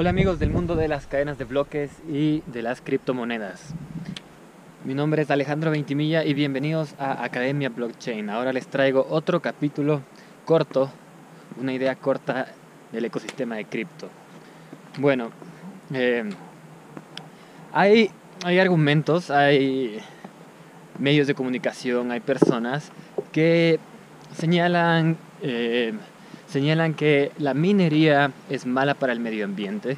Hola amigos del mundo de las cadenas de bloques y de las criptomonedas. Mi nombre es Alejandro Ventimilla y bienvenidos a Academia Blockchain. Ahora les traigo otro capítulo corto, una idea corta del ecosistema de cripto. Bueno, eh, hay, hay argumentos, hay medios de comunicación, hay personas que señalan eh, señalan que la minería es mala para el medio ambiente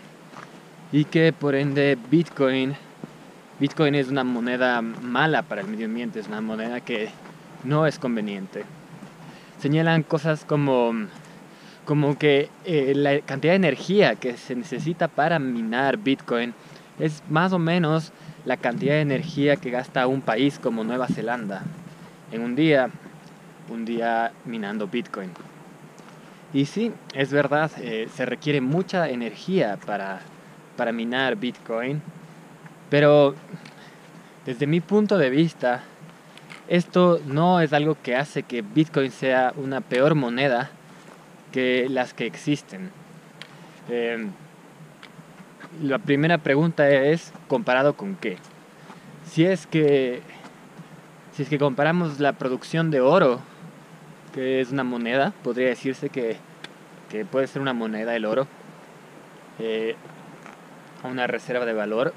y que por ende Bitcoin, Bitcoin es una moneda mala para el medio ambiente, es una moneda que no es conveniente. Señalan cosas como, como que eh, la cantidad de energía que se necesita para minar Bitcoin es más o menos la cantidad de energía que gasta un país como Nueva Zelanda en un día, un día minando Bitcoin. Y sí, es verdad, eh, se requiere mucha energía para, para minar Bitcoin, pero desde mi punto de vista, esto no es algo que hace que Bitcoin sea una peor moneda que las que existen. Em, la primera pregunta es, ¿comparado con qué? Si es que, si es que comparamos la producción de oro que es una moneda, podría decirse que, puede ser una moneda el oro, eh, una reserva de valor.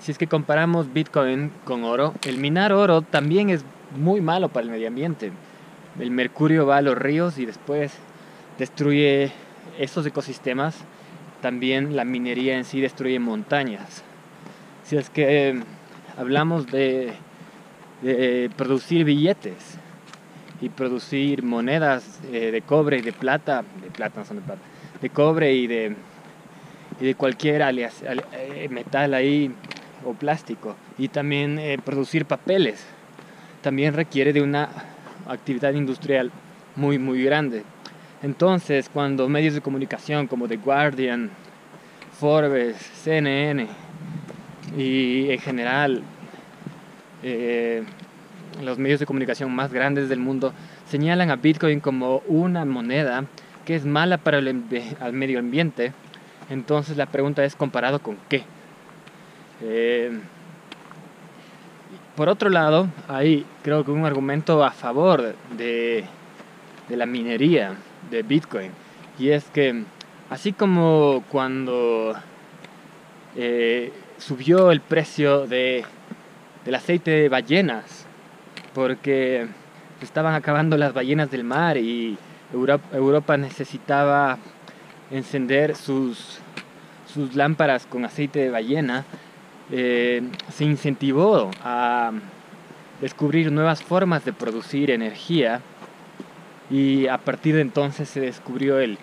Si es que comparamos Bitcoin con oro, el minar oro también es muy malo para el medio ambiente. El mercurio va a los ríos y después destruye esos ecosistemas. También la minería en sí destruye montañas. Si es que hablamos de, de producir billetes, y producir monedas eh, de cobre y de plata, de plata no son de plata, de cobre y de, y de cualquier alias, eh, metal ahí o plástico. Y también eh, producir papeles. También requiere de una actividad industrial muy, muy grande. Entonces, cuando medios de comunicación como The Guardian, Forbes, CNN y en general los medios de comunicación más grandes del mundo señalan a Bitcoin como una moneda que es mala para el medio ambiente. Entonces la pregunta es comparado con qué. Eh, por otro lado, hay creo que un argumento a favor de, la minería de Bitcoin. Y es que así como cuando eh, subió el precio de, del aceite de ballenas porque estaban acabando las ballenas del mar y Europa, necesitaba encender sus, sus lámparas con aceite de ballena, eh, se incentivó a descubrir nuevas formas de producir energía y a partir de entonces se descubrió el,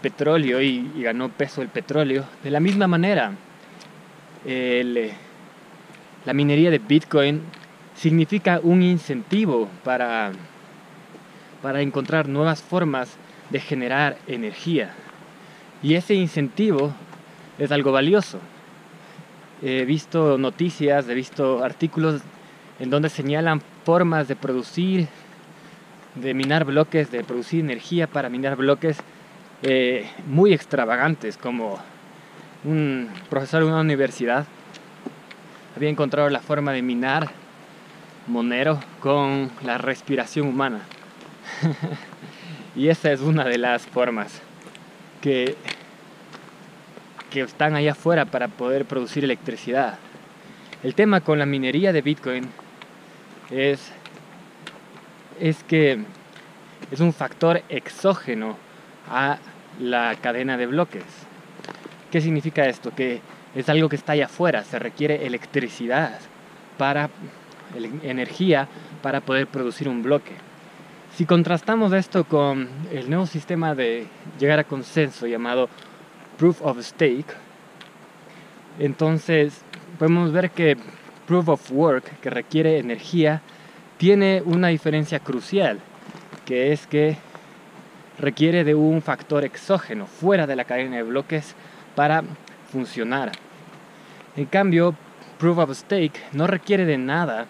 petróleo y, ganó peso el petróleo. De la misma manera, la minería de Bitcoin significa un incentivo para, para encontrar nuevas formas de generar energía. Y ese incentivo es algo valioso. He visto noticias, he visto artículos en donde señalan formas de producir, de minar bloques, de producir energía para minar bloques eh, muy extravagantes, como un profesor de una universidad había encontrado la forma de minar Monero con la respiración humana. y esa es una de las formas que, que están allá afuera para poder producir electricidad. El tema con la minería de Bitcoin es, es que es un factor exógeno a la cadena de bloques. ¿Qué significa esto? Que es algo que está allá afuera, se requiere electricidad para energía para poder producir un bloque. Si contrastamos esto con el nuevo sistema de llegar a consenso llamado Proof of Stake, entonces podemos ver que Proof of Work, que requiere energía, tiene una diferencia crucial, que es que requiere de un factor exógeno fuera de la cadena de bloques para funcionar. En cambio, Proof of Stake no requiere de nada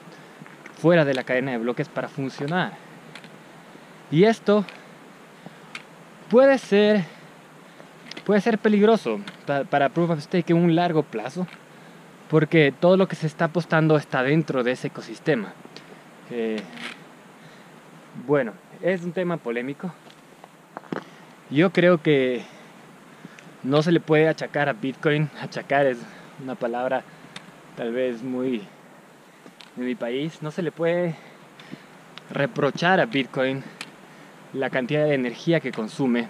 fuera de la cadena de bloques para funcionar. Y esto puede ser puede ser peligroso para Proof of Stake en un largo plazo, porque todo lo que se está apostando está dentro de ese ecosistema. Eh, bueno, es un tema polémico. Yo creo que no se le puede achacar a Bitcoin, achacar es una palabra tal vez muy de mi país, no se le puede reprochar a Bitcoin la cantidad de energía que consume.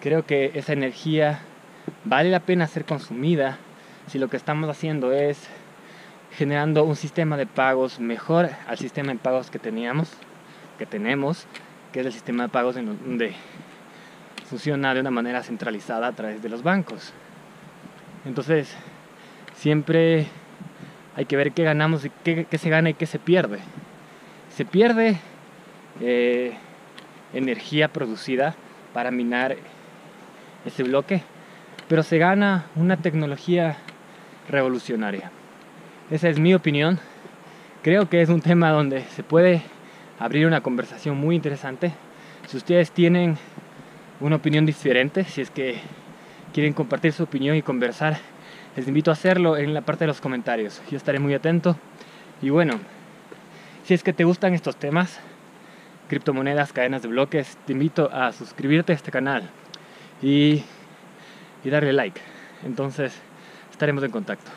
Creo que esa energía vale la pena ser consumida si lo que estamos haciendo es generando un sistema de pagos mejor al sistema de pagos que teníamos, que tenemos, que es el sistema de pagos en donde funciona de una manera centralizada a través de los bancos. Entonces, siempre hay que ver qué ganamos y qué, se gana y qué se pierde. Se pierde eh, energía producida para minar ese bloque, pero se gana una tecnología revolucionaria. Esa es mi opinión. Creo que es un tema donde se puede abrir una conversación muy interesante. Si ustedes tienen una opinión diferente, si es que quieren compartir su opinión y conversar, les invito a hacerlo en la parte de los comentarios. Yo estaré muy atento. Y bueno, si es que te gustan estos temas, criptomonedas, cadenas de bloques, te invito a suscribirte a este canal y, y darle like. Entonces, estaremos en contacto.